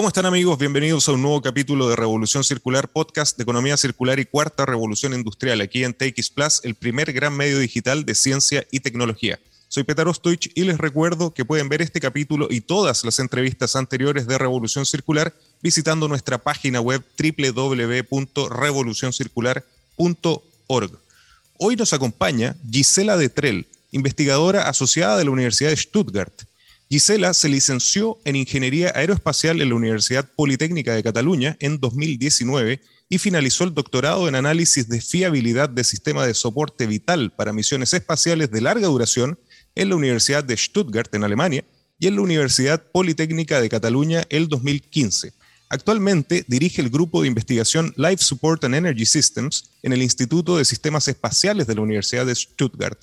¿Cómo están amigos? Bienvenidos a un nuevo capítulo de Revolución Circular, podcast de economía circular y cuarta revolución industrial aquí en TX Plus, el primer gran medio digital de ciencia y tecnología. Soy Petar Ostoich y les recuerdo que pueden ver este capítulo y todas las entrevistas anteriores de Revolución Circular visitando nuestra página web www.revolucioncircular.org. Hoy nos acompaña Gisela Detrell, investigadora asociada de la Universidad de Stuttgart. Gisela se licenció en Ingeniería Aeroespacial en la Universidad Politécnica de Cataluña en 2019 y finalizó el doctorado en análisis de fiabilidad de sistema de soporte vital para misiones espaciales de larga duración en la Universidad de Stuttgart en Alemania y en la Universidad Politécnica de Cataluña el 2015. Actualmente dirige el grupo de investigación Life Support and Energy Systems en el Instituto de Sistemas Espaciales de la Universidad de Stuttgart.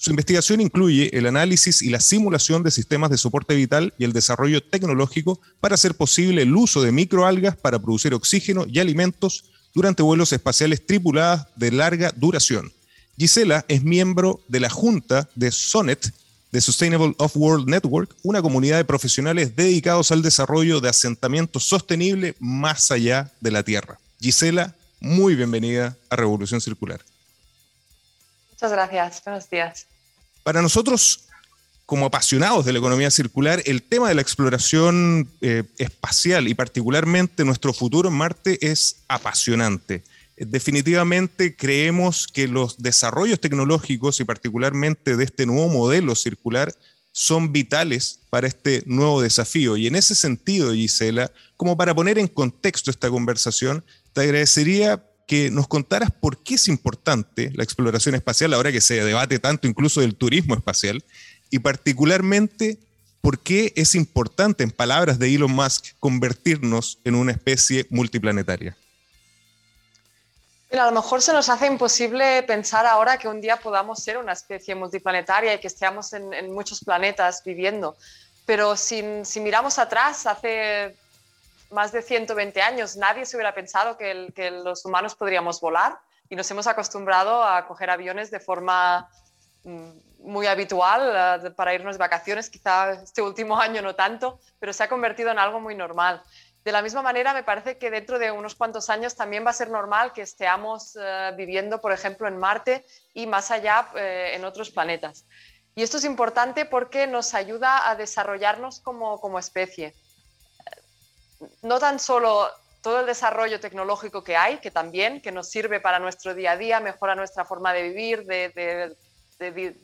Su investigación incluye el análisis y la simulación de sistemas de soporte vital y el desarrollo tecnológico para hacer posible el uso de microalgas para producir oxígeno y alimentos durante vuelos espaciales tripulados de larga duración. Gisela es miembro de la Junta de SONET, de Sustainable Off-World Network, una comunidad de profesionales dedicados al desarrollo de asentamiento sostenible más allá de la Tierra. Gisela, muy bienvenida a Revolución Circular. Muchas gracias, buenos días. Para nosotros, como apasionados de la economía circular, el tema de la exploración eh, espacial y particularmente nuestro futuro en Marte es apasionante definitivamente creemos que los desarrollos tecnológicos y particularmente de este nuevo modelo circular son vitales para este nuevo desafío. Y en ese sentido, Gisela, como para poner en contexto esta conversación, te agradecería que nos contaras por qué es importante la exploración espacial, ahora que se debate tanto incluso del turismo espacial, y particularmente por qué es importante, en palabras de Elon Musk, convertirnos en una especie multiplanetaria a lo mejor se nos hace imposible pensar ahora que un día podamos ser una especie multiplanetaria y que estemos en, muchos planetas viviendo. Pero si, miramos atrás, hace más de 120 años, nadie se hubiera pensado que, los humanos podríamos volar y nos hemos acostumbrado a coger aviones de forma mm, muy habitual eh, para irnos de vacaciones, quizá este último año no tanto, pero se ha convertido en algo muy normal. De la misma manera, me parece que dentro de unos cuantos años también va a ser normal que estemos eh, viviendo, por ejemplo, en Marte y más allá eh, en otros planetas. Y esto es importante porque nos ayuda a desarrollarnos como especie. No tan solo todo el desarrollo tecnológico que hay, que también, que nos sirve para nuestro día a día, mejora nuestra forma de vivir, de, de, de,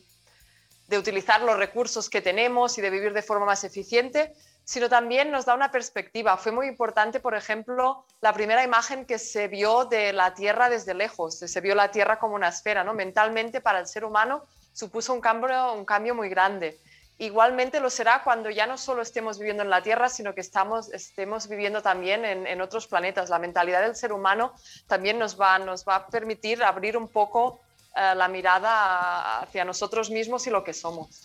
de utilizar los recursos que tenemos y de vivir de forma más eficiente, sino también nos da una perspectiva. Fue muy importante, por ejemplo, la primera imagen que se vio de la Tierra desde lejos, se vio la Tierra como una esfera, ¿no? Mentalmente para el ser humano supuso un cambio, un cambio muy grande. Igualmente lo será cuando ya no solo estemos viviendo en la Tierra, sino que estamos, estemos viviendo también en, en otros planetas. La mentalidad del ser humano también nos va, nos va a permitir abrir un poco eh, la mirada hacia nosotros mismos y lo que somos.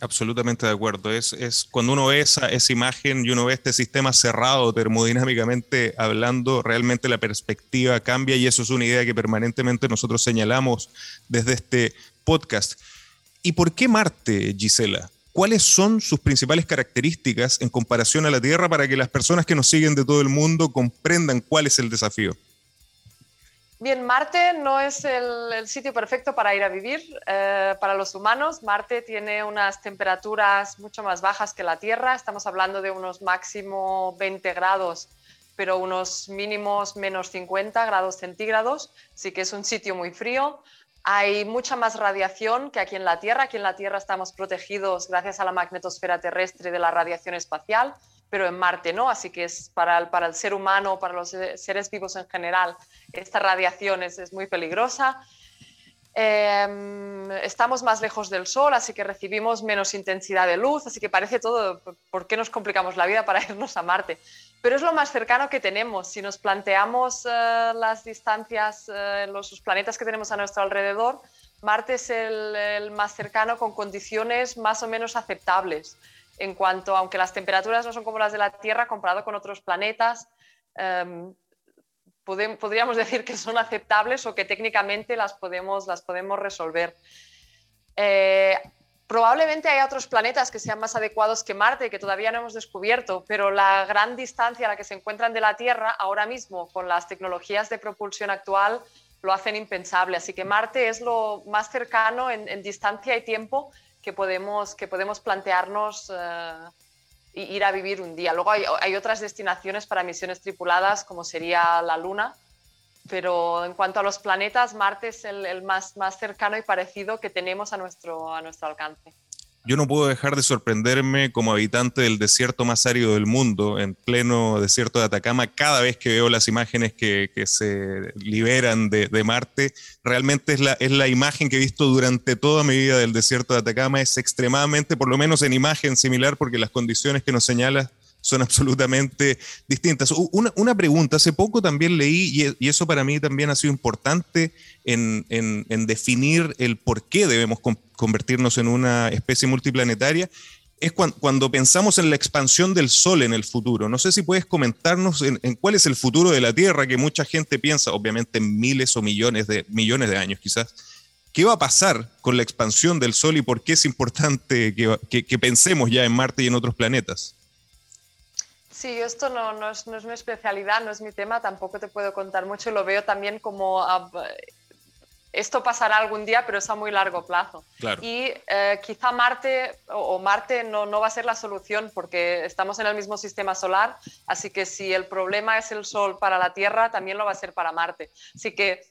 Absolutamente de acuerdo. Es, es cuando uno ve esa, esa, imagen y uno ve este sistema cerrado termodinámicamente hablando, realmente la perspectiva cambia y eso es una idea que permanentemente nosotros señalamos desde este podcast. ¿Y por qué Marte, Gisela? ¿Cuáles son sus principales características en comparación a la Tierra para que las personas que nos siguen de todo el mundo comprendan cuál es el desafío? Bien, Marte no es el, sitio perfecto para ir a vivir eh, para los humanos. Marte tiene unas temperaturas mucho más bajas que la Tierra. Estamos hablando de unos máximo 20 grados, pero unos mínimos menos 50 grados centígrados. Sí que es un sitio muy frío. Hay mucha más radiación que aquí en la Tierra. Aquí en la Tierra estamos protegidos gracias a la magnetosfera terrestre de la radiación espacial pero en Marte no, así que es para el, ser humano, para los seres vivos en general, esta radiación es muy peligrosa. Em, estamos más lejos del Sol, así que recibimos menos intensidad de luz, así que parece todo, ¿por qué nos complicamos la vida para irnos a Marte? Pero es lo más cercano que tenemos. Si nos planteamos eh, las distancias, eh, los, planetas que tenemos a nuestro alrededor, Marte es el, más cercano con condiciones más o menos aceptables en cuanto, aunque las temperaturas no son como las de la Tierra, comparado con otros planetas, em, podríamos decir que son aceptables o que técnicamente las podemos, las podemos resolver. Eh, probablemente hay otros planetas que sean más adecuados que Marte, que todavía no hemos descubierto, pero la gran distancia a la que se encuentran de la Tierra ahora mismo, con las tecnologías de propulsión actual, lo hacen impensable. Así que Marte es lo más cercano en distancia y tiempo que podemos, que podemos plantearnos eh, ir a vivir un día. Luego hay, otras destinaciones para misiones tripuladas, como sería la Luna, pero en cuanto a los planetas, Marte es el, el más, más cercano y parecido que tenemos a nuestro, a nuestro alcance yo no puedo dejar de sorprenderme como habitante del desierto más árido del mundo, en pleno desierto de Atacama, cada vez que veo las imágenes que, se liberan de, Marte. Realmente es la, es la imagen que he visto durante toda mi vida del desierto de Atacama. Es extremadamente, por lo menos en imagen, similar, porque las condiciones que nos señala son absolutamente distintas. Una, pregunta, hace poco también leí, y, eso para mí también ha sido importante en, definir el por qué debemos convertirnos en una especie multiplanetaria, es cuando, pensamos en la expansión del Sol en el futuro. No sé si puedes comentarnos en, cuál es el futuro de la Tierra, que mucha gente piensa, obviamente en miles o millones de, millones de años quizás. ¿Qué va a pasar con la expansión del Sol y por qué es importante que pensemos ya en Marte y en otros planetas? Sí, esto no, no, es, no, es, mi especialidad, no es mi tema, tampoco te puedo contar mucho, lo veo también como esto pasará algún día, pero es a muy largo plazo. Y eh, quizá Marte o, Marte no, no, va a ser la solución porque estamos en el mismo sistema solar, así que si el problema es el Sol para la Tierra, también lo va a ser para Marte. Así que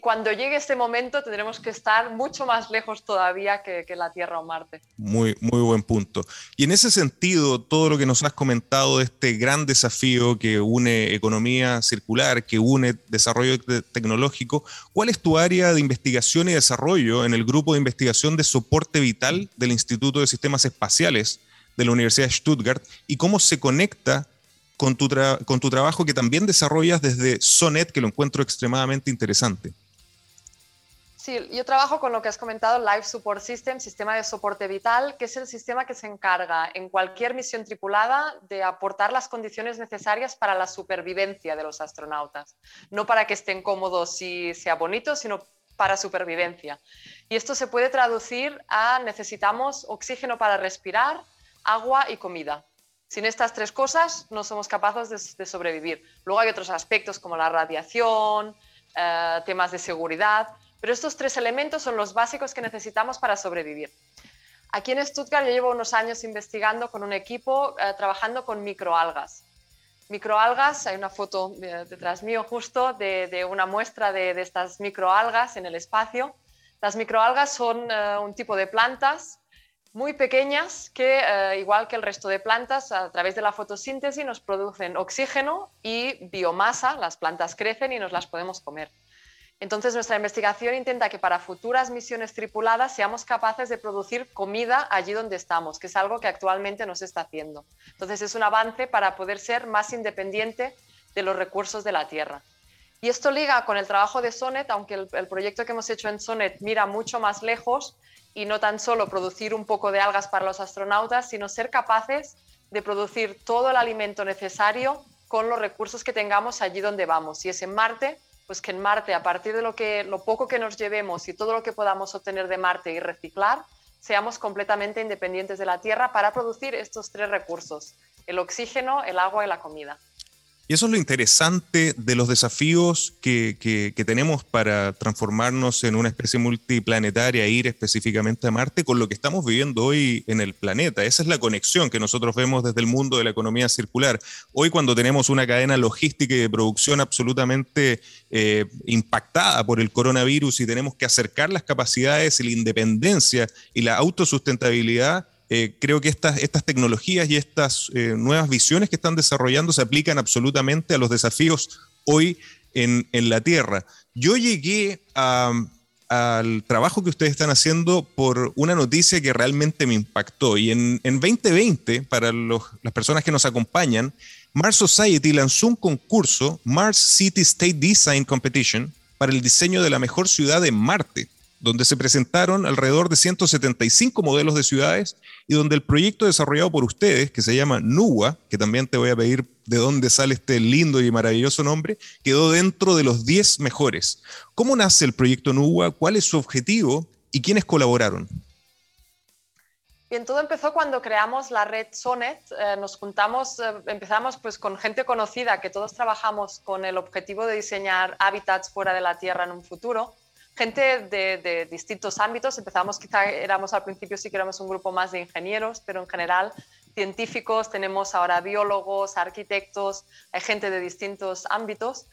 cuando llegue este momento tendremos que estar mucho más lejos todavía que, la Tierra o Marte. Muy, muy buen punto. Y en ese sentido, todo lo que nos has comentado de este gran desafío que une economía circular, que une desarrollo tecnológico, ¿cuál es tu área de investigación y desarrollo en el grupo de investigación de soporte vital del Instituto de Sistemas Espaciales de la Universidad de Stuttgart y cómo se conecta con tu, trabajo que también desarrollas desde Sonet, que lo encuentro extremadamente interesante. Sí, yo trabajo con lo que has comentado, Life Support System, sistema de soporte vital, que es el sistema que se encarga en cualquier misión tripulada de aportar las condiciones necesarias para la supervivencia de los astronautas. No para que estén cómodos y sea bonito, sino para supervivencia. Y esto se puede traducir a necesitamos oxígeno para respirar, agua y comida. Sin estas tres cosas no somos capaces de, sobrevivir. Luego hay otros aspectos como la radiación, eh, temas de seguridad, pero estos tres elementos son los básicos que necesitamos para sobrevivir. Aquí en Stuttgart yo llevo unos años investigando con un equipo eh, trabajando con microalgas. Microalgas, hay una foto detrás mío justo de, una muestra de, estas microalgas en el espacio. Las microalgas son eh, un tipo de plantas muy pequeñas que, eh, igual que el resto de plantas, a través de la fotosíntesis nos producen oxígeno y biomasa, las plantas crecen y nos las podemos comer. Entonces, nuestra investigación intenta que para futuras misiones tripuladas seamos capaces de producir comida allí donde estamos, que es algo que actualmente no se está haciendo. Entonces, es un avance para poder ser más independiente de los recursos de la Tierra. Y esto liga con el trabajo de Sonet, aunque el, el proyecto que hemos hecho en Sonet mira mucho más lejos, y no tan solo producir un poco de algas para los astronautas, sino ser capaces de producir todo el alimento necesario con los recursos que tengamos allí donde vamos. Si es en Marte, pues que en Marte, a partir de lo, que, lo poco que nos llevemos y todo lo que podamos obtener de Marte y reciclar, seamos completamente independientes de la Tierra para producir estos tres recursos, el oxígeno, el agua y la comida. Y eso es lo interesante de los desafíos que, tenemos para transformarnos en una especie multiplanetaria e ir específicamente a Marte con lo que estamos viviendo hoy en el planeta. Esa es la conexión que nosotros vemos desde el mundo de la economía circular. Hoy cuando tenemos una cadena logística y de producción absolutamente eh, impactada por el coronavirus y tenemos que acercar las capacidades y la independencia y la autosustentabilidad, eh, creo que estas, estas tecnologías y estas eh, nuevas visiones que están desarrollando se aplican absolutamente a los desafíos hoy en, la Tierra. Yo llegué al trabajo que ustedes están haciendo por una noticia que realmente me impactó. Y en, 2020, para las personas que nos acompañan, Mars Society lanzó un concurso, Mars City State Design Competition, para el diseño de la mejor ciudad de Marte donde se presentaron alrededor de 175 modelos de ciudades y donde el proyecto desarrollado por ustedes, que se llama NUWA, que también te voy a pedir de dónde sale este lindo y maravilloso nombre, quedó dentro de los 10 mejores. ¿Cómo nace el proyecto NUWA? ¿Cuál es su objetivo? ¿Y quiénes colaboraron? Bien, todo empezó cuando creamos la red Sonet. Eh, nos juntamos, eh, empezamos pues con gente conocida que todos trabajamos con el objetivo de diseñar hábitats fuera de la Tierra en un futuro gente de, distintos ámbitos. Empezamos, quizá éramos al principio sí que éramos un grupo más de ingenieros, pero en general científicos, tenemos ahora biólogos, arquitectos, hay gente de distintos ámbitos.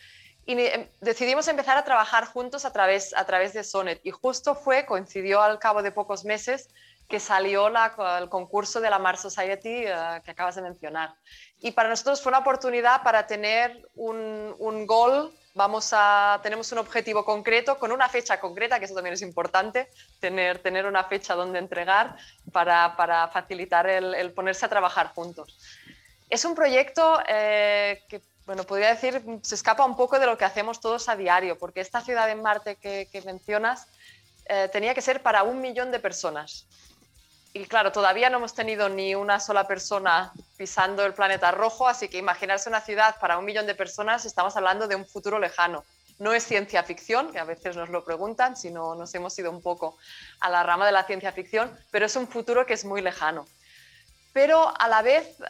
Y em, decidimos empezar a trabajar juntos a través, a través de Sonet. Y justo fue, coincidió al cabo de pocos meses, que salió la, el concurso de la Mars Society eh, que acabas de mencionar. Y para nosotros fue una oportunidad para tener un, un goal vamos a, tenemos un objetivo concreto con una fecha concreta, que eso también es importante, tener, tener una fecha donde entregar para, para facilitar el, ponerse a trabajar juntos. Es un proyecto eh, que, bueno, podría decir, se escapa un poco de lo que hacemos todos a diario, porque esta ciudad en Marte que, mencionas eh, tenía que ser para un millón de personas y claro, todavía no hemos tenido ni una sola persona pisando el planeta rojo, así que imaginarse una ciudad para un millón de personas, estamos hablando de un futuro lejano. No es ciencia ficción, que a veces nos lo preguntan, si no nos hemos ido un poco a la rama de la ciencia ficción, pero es un futuro que es muy lejano. Pero a la vez eh,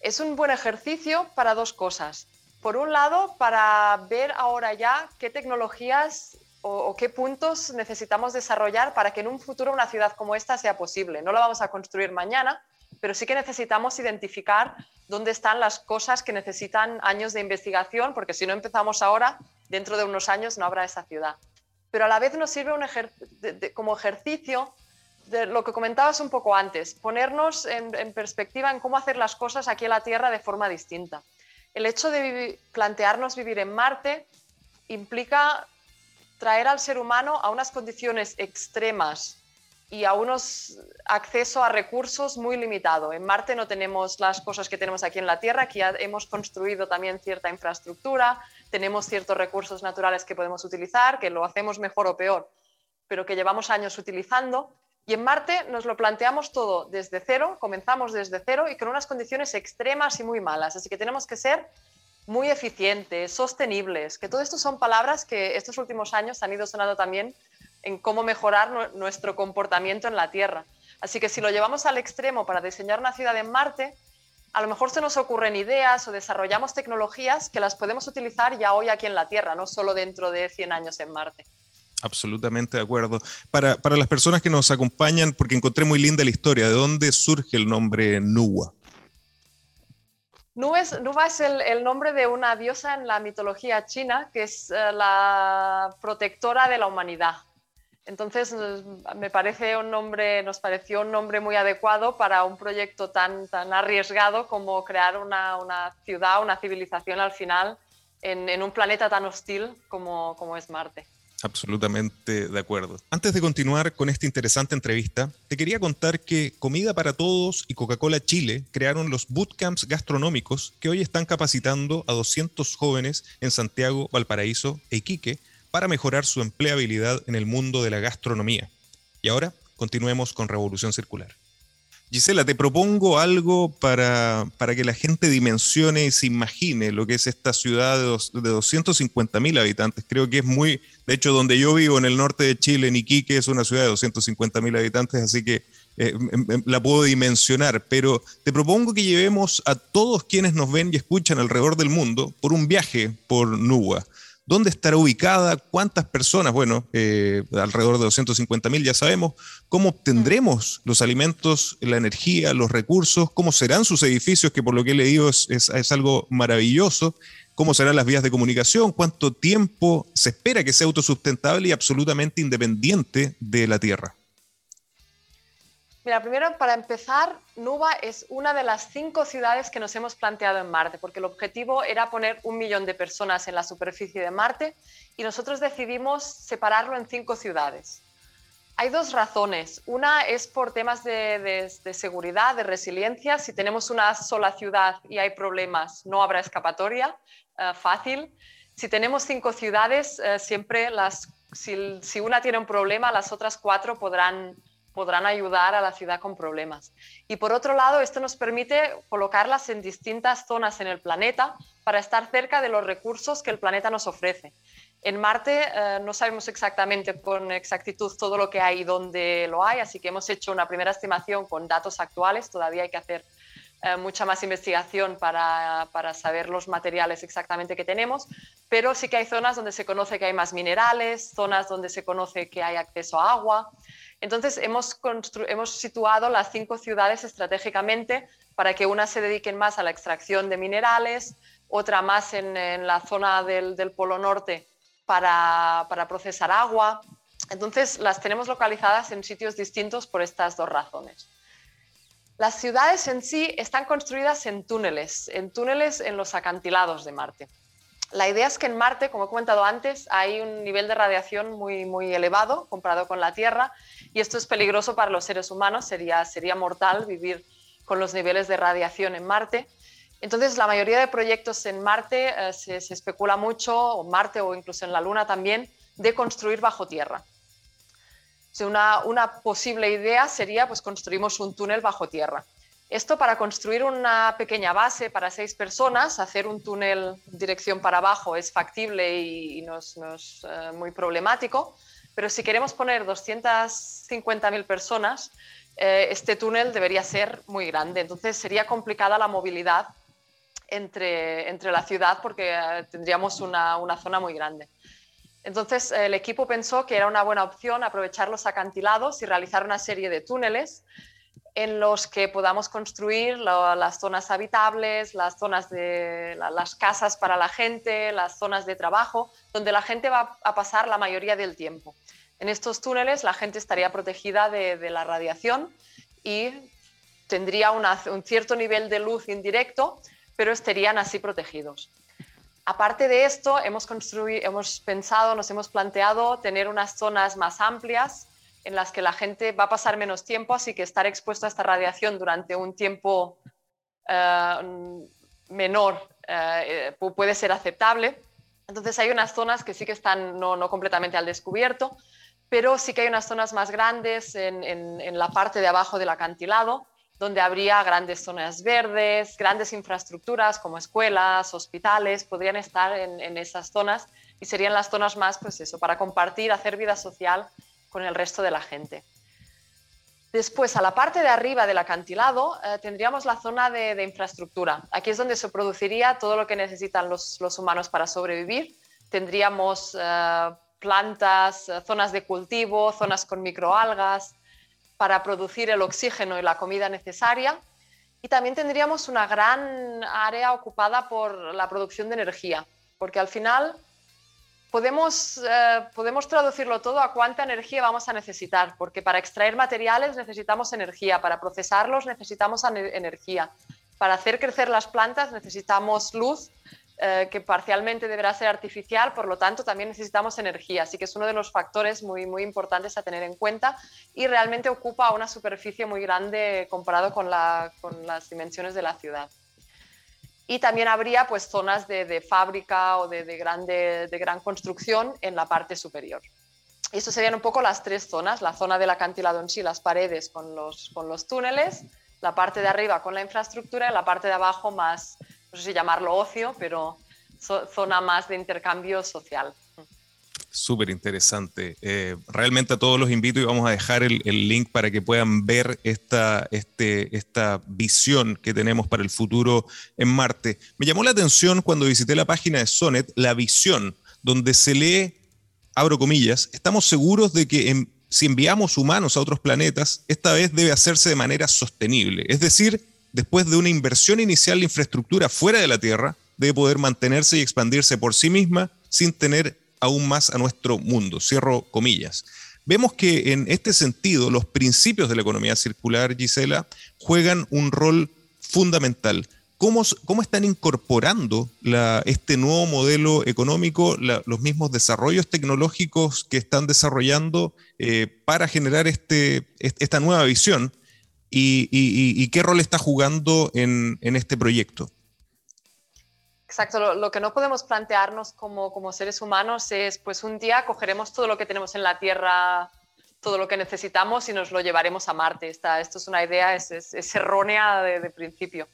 es un buen ejercicio para dos cosas. Por un lado, para ver ahora ya qué tecnologías o, qué puntos necesitamos desarrollar para que en un futuro una ciudad como esta sea posible. No la vamos a construir mañana, pero sí que necesitamos identificar dónde están las cosas que necesitan años de investigación, porque si no empezamos ahora, dentro de unos años no habrá esa ciudad. Pero a la vez nos sirve como ejercicio de lo que comentabas un poco antes, ponernos en, en, perspectiva en cómo hacer las cosas aquí en la Tierra de forma distinta. El hecho de plantearnos vivir en Marte implica traer al ser humano a unas condiciones extremas y a unos acceso a recursos muy limitado. En Marte no tenemos las cosas que tenemos aquí en la Tierra, que ya hemos construido también cierta infraestructura, tenemos ciertos recursos naturales que podemos utilizar, que lo hacemos mejor o peor, pero que llevamos años utilizando. Y en Marte nos lo planteamos todo desde cero, comenzamos desde cero y con unas condiciones extremas y muy malas. Así que tenemos que ser muy eficientes, sostenibles, que todo esto son palabras que estos últimos años han ido sonando también en cómo mejorar nuestro comportamiento en la Tierra. Así que si lo llevamos al extremo para diseñar una ciudad en Marte, a lo mejor se nos ocurren ideas o desarrollamos tecnologías que las podemos utilizar ya hoy aquí en la Tierra, no solo dentro de 100 años en Marte. Absolutamente de acuerdo. Para, para las personas que nos acompañan, porque encontré muy linda la historia, ¿de dónde surge el nombre Nuwa? Nuba es, el, nombre de una diosa en la mitología china que es eh, la protectora de la humanidad. Entonces me parece un nombre, nos pareció un nombre muy adecuado para un proyecto tan, tan arriesgado como crear una, ciudad, una civilización al final en, en un planeta tan hostil como, como es Marte. Absolutamente de acuerdo. Antes de continuar con esta interesante entrevista, te quería contar que Comida para Todos y Coca-Cola Chile crearon los bootcamps gastronómicos que hoy están capacitando a 200 jóvenes en Santiago, Valparaíso e Iquique para mejorar su empleabilidad en el mundo de la gastronomía. Y ahora continuemos con Revolución Circular. Gisela, te propongo algo para, para, que la gente dimensione y se imagine lo que es esta ciudad de, dos, de 250 mil habitantes. Creo que es muy, de hecho, donde yo vivo, en el norte de Chile, en Iquique, es una ciudad de 250 mil habitantes, así que eh, la puedo dimensionar, pero te propongo que llevemos a todos quienes nos ven y escuchan alrededor del mundo por un viaje por Nuba. ¿Dónde estará ubicada? ¿Cuántas personas? Bueno, eh, alrededor de 250 mil, ya sabemos. ¿Cómo obtendremos los alimentos, la energía, los recursos? ¿Cómo serán sus edificios? Que por lo que he leído es, es algo maravilloso. ¿Cómo serán las vías de comunicación? ¿Cuánto tiempo se espera que sea autosustentable y absolutamente independiente de la Tierra? Mira, primero para empezar, Nuba es una de las cinco ciudades que nos hemos planteado en Marte, porque el objetivo era poner un millón de personas en la superficie de Marte y nosotros decidimos separarlo en cinco ciudades. Hay dos razones. Una es por temas de, seguridad, de resiliencia. Si tenemos una sola ciudad y hay problemas, no habrá escapatoria eh, fácil. Si tenemos cinco ciudades, eh, siempre las, si, si una tiene un problema, las otras cuatro podrán podrán ayudar a la ciudad con problemas. Y por otro lado, esto nos permite colocarlas en distintas zonas en el planeta para estar cerca de los recursos que el planeta nos ofrece. En Marte eh, no sabemos exactamente con exactitud todo lo que hay y dónde lo hay, así que hemos hecho una primera estimación con datos actuales, todavía hay que hacer eh, mucha más investigación para, para, saber los materiales exactamente que tenemos, pero sí que hay zonas donde se conoce que hay más minerales, zonas donde se conoce que hay acceso a agua, entonces, hemos, situado las cinco ciudades estratégicamente para que una se dediquen más a la extracción de minerales, otra más en, la zona del, Polo Norte para, procesar agua. Entonces, las tenemos localizadas en sitios distintos por estas dos razones. Las ciudades en sí están construidas en túneles, en túneles en los acantilados de Marte. La idea es que en Marte, como he comentado antes, hay un nivel de radiación muy, muy elevado comparado con la Tierra y esto es peligroso para los seres humanos, sería, sería mortal vivir con los niveles de radiación en Marte. Entonces, la mayoría de proyectos en Marte eh, se, especula mucho, o Marte o incluso en la Luna también, de construir bajo tierra. una, una, posible idea sería, pues construimos un túnel bajo tierra. Esto para construir una pequeña base para seis personas, hacer un túnel dirección para abajo es factible y, no es, eh, muy problemático, pero si queremos poner 250.000 personas, eh, este túnel debería ser muy grande. Entonces sería complicada la movilidad entre, entre la ciudad porque eh, tendríamos una, una, zona muy grande. Entonces el equipo pensó que era una buena opción aprovechar los acantilados y realizar una serie de túneles en los que podamos construir las zonas habitables, las zonas de las casas para la gente, las zonas de trabajo, donde la gente va a pasar la mayoría del tiempo. En estos túneles la gente estaría protegida de, la radiación y tendría un cierto nivel de luz indirecto, pero estarían así protegidos. Aparte de esto, hemos, hemos pensado, nos hemos planteado tener unas zonas más amplias en las que la gente va a pasar menos tiempo, así que estar expuesto a esta radiación durante un tiempo eh, menor eh, puede ser aceptable. Entonces hay unas zonas que sí que están no, no, completamente al descubierto, pero sí que hay unas zonas más grandes en, en, la parte de abajo del acantilado, donde habría grandes zonas verdes, grandes infraestructuras como escuelas, hospitales, podrían estar en, en esas zonas y serían las zonas más, pues eso, para compartir, hacer vida social con el resto de la gente. Después, a la parte de arriba del acantilado, eh, tendríamos la zona de, infraestructura. Aquí es donde se produciría todo lo que necesitan los, humanos para sobrevivir. Tendríamos eh, plantas, eh, zonas de cultivo, zonas con microalgas para producir el oxígeno y la comida necesaria. Y también tendríamos una gran área ocupada por la producción de energía, porque al final podemos, eh, podemos traducirlo todo a cuánta energía vamos a necesitar, porque para extraer materiales necesitamos energía, para procesarlos necesitamos energía, para hacer crecer las plantas necesitamos luz, eh, que parcialmente deberá ser artificial, por lo tanto también necesitamos energía, así que es uno de los factores muy, muy importantes a tener en cuenta y realmente ocupa una superficie muy grande comparado con, la, con las dimensiones de la ciudad y también habría pues zonas de, fábrica o de, grande, de gran construcción en la parte superior. Y eso serían un poco las tres zonas, la zona del acantilado en sí, las paredes con los, con los túneles, la parte de arriba con la infraestructura y la parte de abajo más, no sé si llamarlo ocio, pero zona más de intercambio social. Súper interesante. Eh, realmente a todos los invito y vamos a dejar el, link para que puedan ver esta, este, esta visión que tenemos para el futuro en Marte. Me llamó la atención cuando visité la página de Sonet la visión donde se lee, abro comillas, estamos seguros de que si enviamos humanos a otros planetas, esta vez debe hacerse de manera sostenible. Es decir, después de una inversión inicial de infraestructura fuera de la Tierra, debe poder mantenerse y expandirse por sí misma sin tener aún más a nuestro mundo. Cierro comillas. Vemos que en este sentido los principios de la economía circular, Gisela, juegan un rol fundamental. ¿Cómo, cómo están incorporando este nuevo modelo económico, los mismos desarrollos tecnológicos que están desarrollando eh, para generar este, esta nueva visión? Y, qué rol está jugando en este proyecto? Exacto, lo, que no podemos plantearnos como, como, seres humanos es, pues un día cogeremos todo lo que tenemos en la Tierra, todo lo que necesitamos y nos lo llevaremos a Marte. Esta, esto es una idea, es, errónea de, de, principio.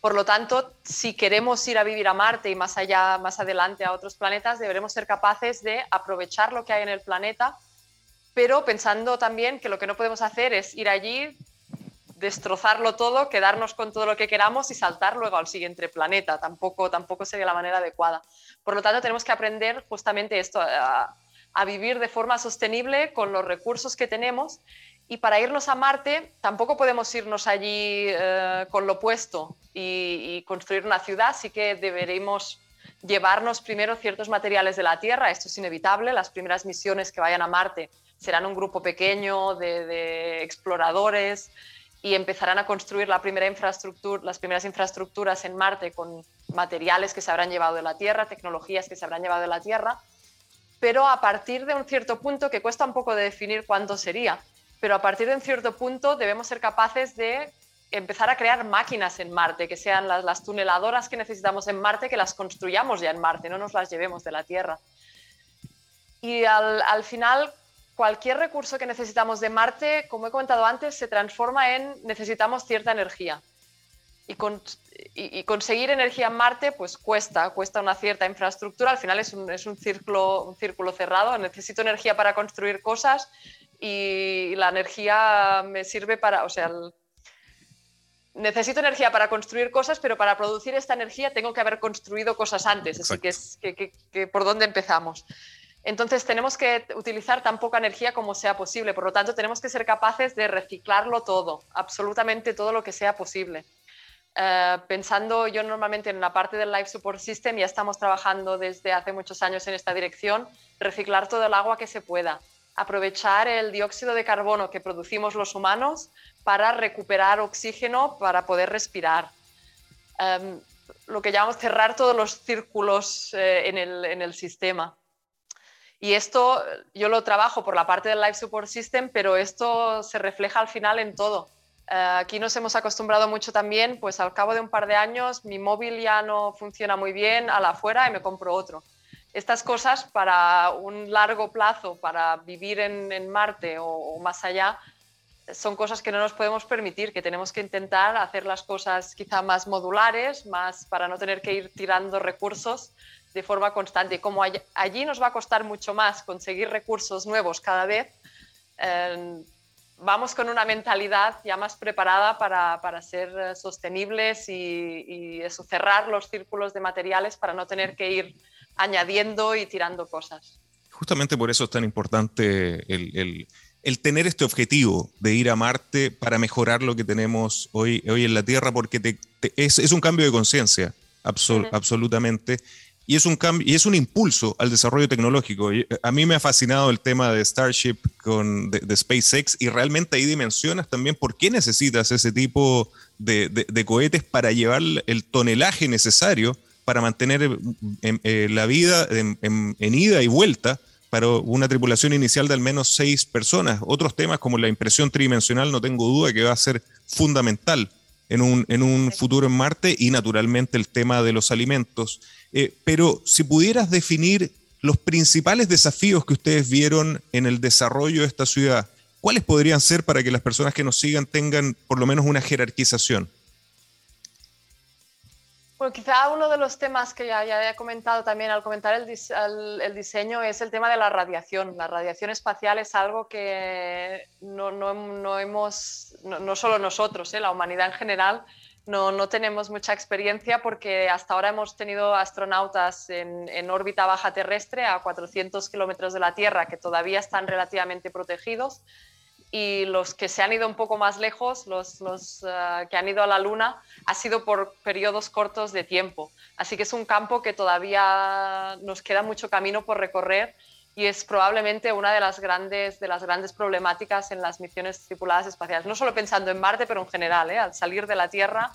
Por lo tanto, si queremos ir a vivir a Marte y más allá, más adelante a otros planetas, deberemos ser capaces de aprovechar lo que hay en el planeta, pero pensando también que lo que no podemos hacer es ir allí, destrozarlo todo, quedarnos con todo lo que queramos y saltar luego al siguiente planeta. Tampoco, tampoco sería la manera adecuada. Por lo tanto, tenemos que aprender justamente esto, a, vivir de forma sostenible con los recursos que tenemos. Y para irnos a Marte, tampoco podemos irnos allí eh, con lo puesto y, construir una ciudad, sí que deberemos llevarnos primero ciertos materiales de la Tierra, esto es inevitable, las primeras misiones que vayan a Marte serán un grupo pequeño de exploradores y empezarán a construir la primera infraestructura, las primeras infraestructuras en Marte con materiales que se habrán llevado de la Tierra, tecnologías que se habrán llevado de la Tierra, pero a partir de un cierto punto, que cuesta un poco de definir cuánto sería, pero a partir de un cierto punto debemos ser capaces de empezar a crear máquinas en Marte, que sean las, tuneladoras que necesitamos en Marte, que las construyamos ya en Marte, no nos las llevemos de la Tierra. Y al, al final, cualquier recurso que necesitamos de Marte, como he comentado antes, se transforma en necesitamos cierta energía. Y, conseguir energía en Marte pues cuesta, cuesta una cierta infraestructura, al final es un, círculo, un círculo cerrado, necesito energía para construir cosas y la energía me sirve para, o sea, necesito energía para construir cosas, pero para producir esta energía tengo que haber construido cosas antes, así que es que, por dónde empezamos. Entonces tenemos que utilizar tan poca energía como sea posible, por lo tanto tenemos que ser capaces de reciclarlo todo, absolutamente todo lo que sea posible. Eh, pensando yo normalmente en la parte del Life Support System, ya estamos trabajando desde hace muchos años en esta dirección, reciclar todo el agua que se pueda, aprovechar el dióxido de carbono que producimos los humanos para recuperar oxígeno para poder respirar. Em, lo que llamamos cerrar todos los círculos eh, en el sistema. Y esto yo lo trabajo por la parte del Life Support System, pero esto se refleja al final en todo. Eh, aquí nos hemos acostumbrado mucho también, pues al cabo de un par de años mi móvil ya no funciona muy bien a la afuera y me compro otro. Estas cosas para un largo plazo, para vivir en, Marte o, o, más allá, son cosas que no nos podemos permitir, que tenemos que intentar hacer las cosas quizá más modulares, más para no tener que ir tirando recursos de forma constante. Como allí nos va a costar mucho más conseguir recursos nuevos cada vez, eh, vamos con una mentalidad ya más preparada para, para ser eh, sostenibles y, eso, cerrar los círculos de materiales para no tener que ir añadiendo y tirando cosas. Justamente por eso es tan importante el, el, tener este objetivo de ir a Marte para mejorar lo que tenemos hoy, hoy en la Tierra, porque es, es, un cambio de conciencia, absolutamente y es un cambio y es un impulso al desarrollo tecnológico. Eh, a mí me ha fascinado el tema de Starship con de, SpaceX y realmente ahí dimensionas también por qué necesitas ese tipo de, de cohetes para llevar el tonelaje necesario para mantener eh, eh, la vida en, ida y vuelta para una tripulación inicial de al menos seis personas. Otros temas como la impresión tridimensional no tengo duda que va a ser fundamental en un, en un futuro en Marte y naturalmente el tema de los alimentos. Eh, pero si pudieras definir los principales desafíos que ustedes vieron en el desarrollo de esta ciudad, ¿cuáles podrían ser para que las personas que nos sigan tengan por lo menos una jerarquización? Bueno, quizá uno de los temas que ya, ya he comentado también al comentar el, el, diseño es el tema de la radiación. La radiación espacial es algo que no, no, no hemos, no, solo nosotros, ¿eh? la humanidad en general, no, no, tenemos mucha experiencia porque hasta ahora hemos tenido astronautas en, en órbita baja terrestre a 400 kilómetros de la Tierra que todavía están relativamente protegidos y los que se han ido un poco más lejos, los, eh, que han ido a la Luna, ha sido por periodos cortos de tiempo. Así que es un campo que todavía nos queda mucho camino por recorrer y es probablemente una de las grandes, de las grandes problemáticas en las misiones tripuladas espaciales. No solo pensando en Marte, pero en general. ¿eh? Al salir de la Tierra,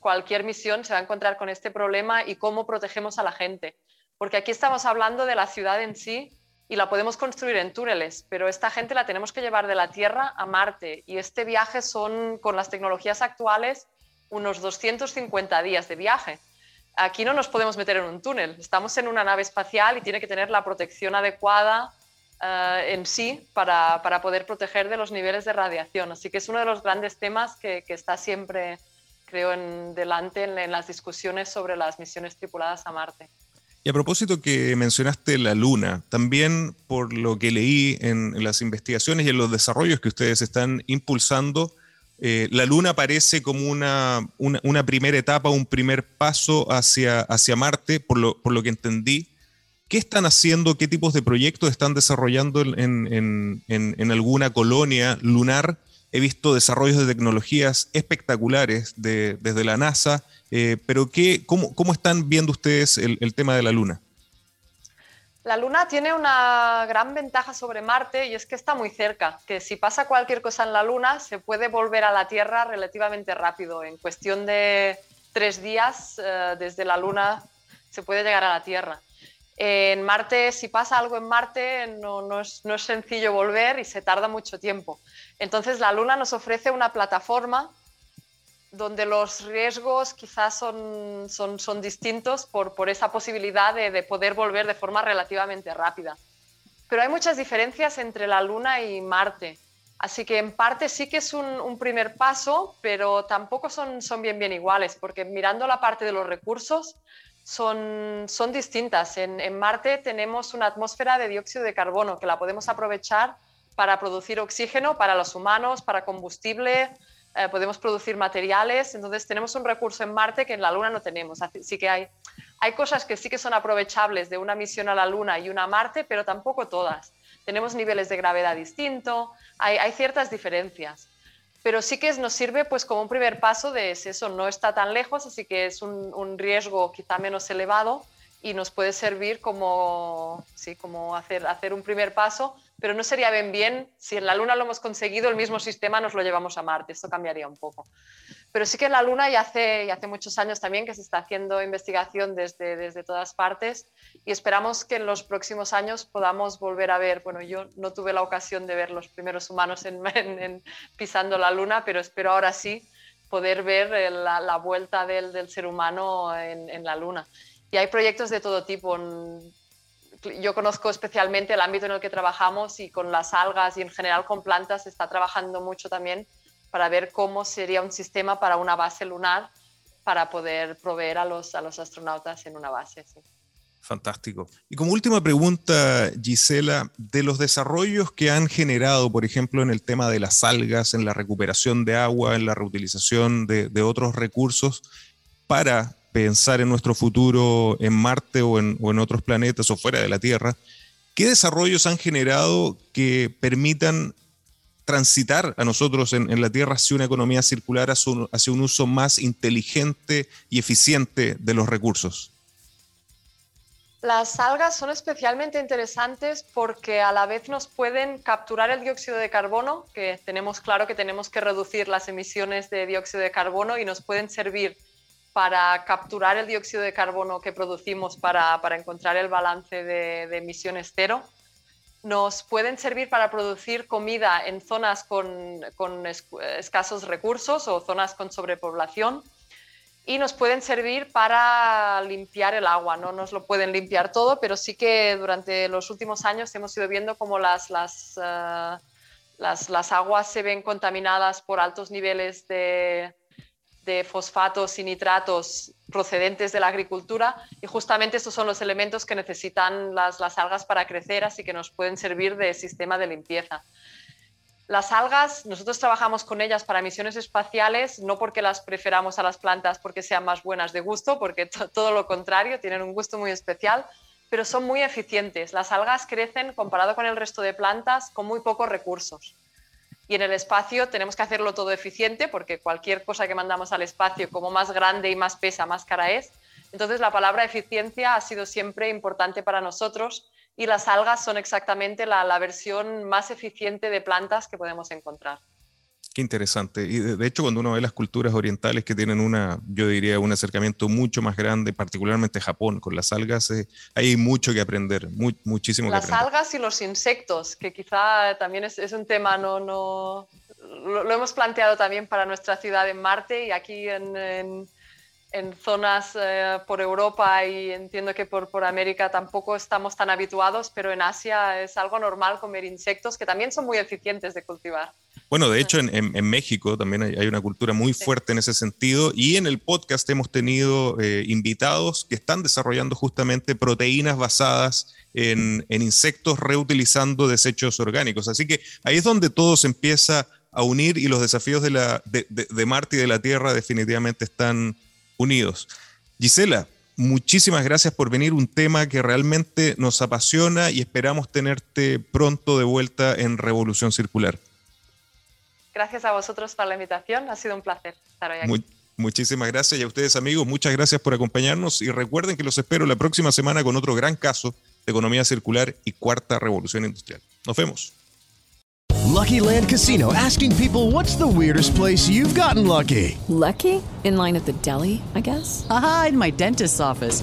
cualquier misión se va a encontrar con este problema y cómo protegemos a la gente. Porque aquí estamos hablando de la ciudad en sí, y la podemos construir en túneles, pero esta gente la tenemos que llevar de la Tierra a Marte y este viaje son, con las tecnologías actuales, unos 250 días de viaje. Aquí no nos podemos meter en un túnel, estamos en una nave espacial y tiene que tener la protección adecuada eh, en sí para, para, poder proteger de los niveles de radiación. Así que es uno de los grandes temas que, está siempre, creo, en, delante en las discusiones sobre las misiones tripuladas a Marte. Y a propósito que mencionaste la Luna, también por lo que leí en, las investigaciones y en los desarrollos que ustedes están impulsando, eh, la Luna parece como una, una, primera etapa, un primer paso hacia, hacia Marte, por lo, por lo que entendí. ¿Qué están haciendo? ¿Qué tipos de proyectos están desarrollando en, en, en alguna colonia lunar? He visto desarrollos de tecnologías espectaculares desde la NASA, eh, pero ¿qué, cómo, cómo, están viendo ustedes el, tema de la Luna? La Luna tiene una gran ventaja sobre Marte y es que está muy cerca, que si pasa cualquier cosa en la Luna se puede volver a la Tierra relativamente rápido. En cuestión de tres días eh, desde la Luna se puede llegar a la Tierra. En Marte, si pasa algo en Marte, no, no, es, no, es, sencillo volver y se tarda mucho tiempo. Entonces, la Luna nos ofrece una plataforma donde los riesgos quizás son, son, son distintos por, por, esa posibilidad de, de, poder volver de forma relativamente rápida. Pero hay muchas diferencias entre la Luna y Marte. Así que en parte sí que es un, primer paso, pero tampoco son, son bien, bien iguales, porque mirando la parte de los recursos, son, son distintas. En, en, Marte tenemos una atmósfera de dióxido de carbono que la podemos aprovechar para producir oxígeno para los humanos, para combustible, eh, podemos producir materiales, entonces tenemos un recurso en Marte que en la Luna no tenemos. Así que hay, hay cosas que sí que son aprovechables de una misión a la Luna y una a Marte, pero tampoco todas. Tenemos niveles de gravedad distintos, hay, hay ciertas diferencias. Pero sí que nos sirve pues como un primer paso de eso, no está tan lejos, así que es un, un riesgo quizá menos elevado y nos puede servir como, sí, como hacer, hacer un primer paso pero no sería bien bien si en la Luna lo hemos conseguido, el mismo sistema nos lo llevamos a Marte, esto cambiaría un poco. Pero sí que en la Luna ya hace, ya hace muchos años también que se está haciendo investigación desde, desde todas partes y esperamos que en los próximos años podamos volver a ver, bueno, yo no tuve la ocasión de ver los primeros humanos en, pisando la Luna, pero espero ahora sí poder ver eh, la, la vuelta del, del, ser humano en, en la Luna. Y hay proyectos de todo tipo yo conozco especialmente el ámbito en el que trabajamos y con las algas y en general con plantas se está trabajando mucho también para ver cómo sería un sistema para una base lunar para poder proveer a los, a los astronautas en una base. Fantástico. Y como última pregunta, Gisela, de los desarrollos que han generado, por ejemplo, en el tema de las algas, en la recuperación de agua, en la reutilización de, de otros recursos, para pensar en nuestro futuro en Marte o en, otros planetas o fuera de la Tierra, ¿qué desarrollos han generado que permitan transitar a nosotros en, la Tierra hacia una economía circular, hacia un, hacia un, uso más inteligente y eficiente de los recursos? Las algas son especialmente interesantes porque a la vez nos pueden capturar el dióxido de carbono, que tenemos claro que tenemos que reducir las emisiones de dióxido de carbono y nos pueden servir para capturar el dióxido de carbono que producimos para, para encontrar el balance de, de, emisiones cero. Nos pueden servir para producir comida en zonas con, con escasos recursos o zonas con sobrepoblación y nos pueden servir para limpiar el agua. No nos lo pueden limpiar todo, pero sí que durante los últimos años hemos ido viendo cómo las, las, uh, las, las aguas se ven contaminadas por altos niveles de, de fosfatos y nitratos procedentes de la agricultura y justamente estos son los elementos que necesitan las, las algas para crecer, así que nos pueden servir de sistema de limpieza. Las algas, nosotros trabajamos con ellas para misiones espaciales, no porque las preferamos a las plantas porque sean más buenas de gusto, porque todo lo contrario, tienen un gusto muy especial, pero son muy eficientes. Las algas crecen, comparado con el resto de plantas, con muy pocos recursos. Y en el espacio tenemos que hacerlo todo eficiente, porque cualquier cosa que mandamos al espacio, como más grande y más pesa, más cara es. Entonces la palabra eficiencia ha sido siempre importante para nosotros y las algas son exactamente la, versión más eficiente de plantas que podemos encontrar. Qué interesante. Y de, hecho, cuando uno ve las culturas orientales que tienen una, yo diría, un acercamiento mucho más grande, particularmente Japón, con las algas, eh, hay mucho que aprender, muchísimo las que aprender. Las algas y los insectos, que quizá también es, un tema, no, no lo, hemos planteado también para nuestra ciudad en Marte y aquí en en zonas eh, por Europa y entiendo que por, por América tampoco estamos tan habituados, pero en Asia es algo normal comer insectos que también son muy eficientes de cultivar. Bueno, de hecho en, en, México también hay, una cultura muy fuerte en ese sentido y en el podcast hemos tenido eh, invitados que están desarrollando justamente proteínas basadas en, en, insectos reutilizando desechos orgánicos. Así que ahí es donde todo se empieza a unir y los desafíos de, la, de, de, de Marte y de la Tierra definitivamente están unidos. Gisela, muchísimas gracias por venir, un tema que realmente nos apasiona y esperamos tenerte pronto de vuelta en Revolución Circular. Gracias a vosotros por la invitación, ha sido un placer estar hoy aquí. muchísimas gracias y a ustedes amigos, muchas gracias por acompañarnos y recuerden que los espero la próxima semana con otro gran caso de economía circular y cuarta revolución industrial. Nos vemos. Lucky Land Casino asking people what's the weirdest place you've gotten lucky? Lucky? In line at the deli, I guess? Aha, in my dentist's office.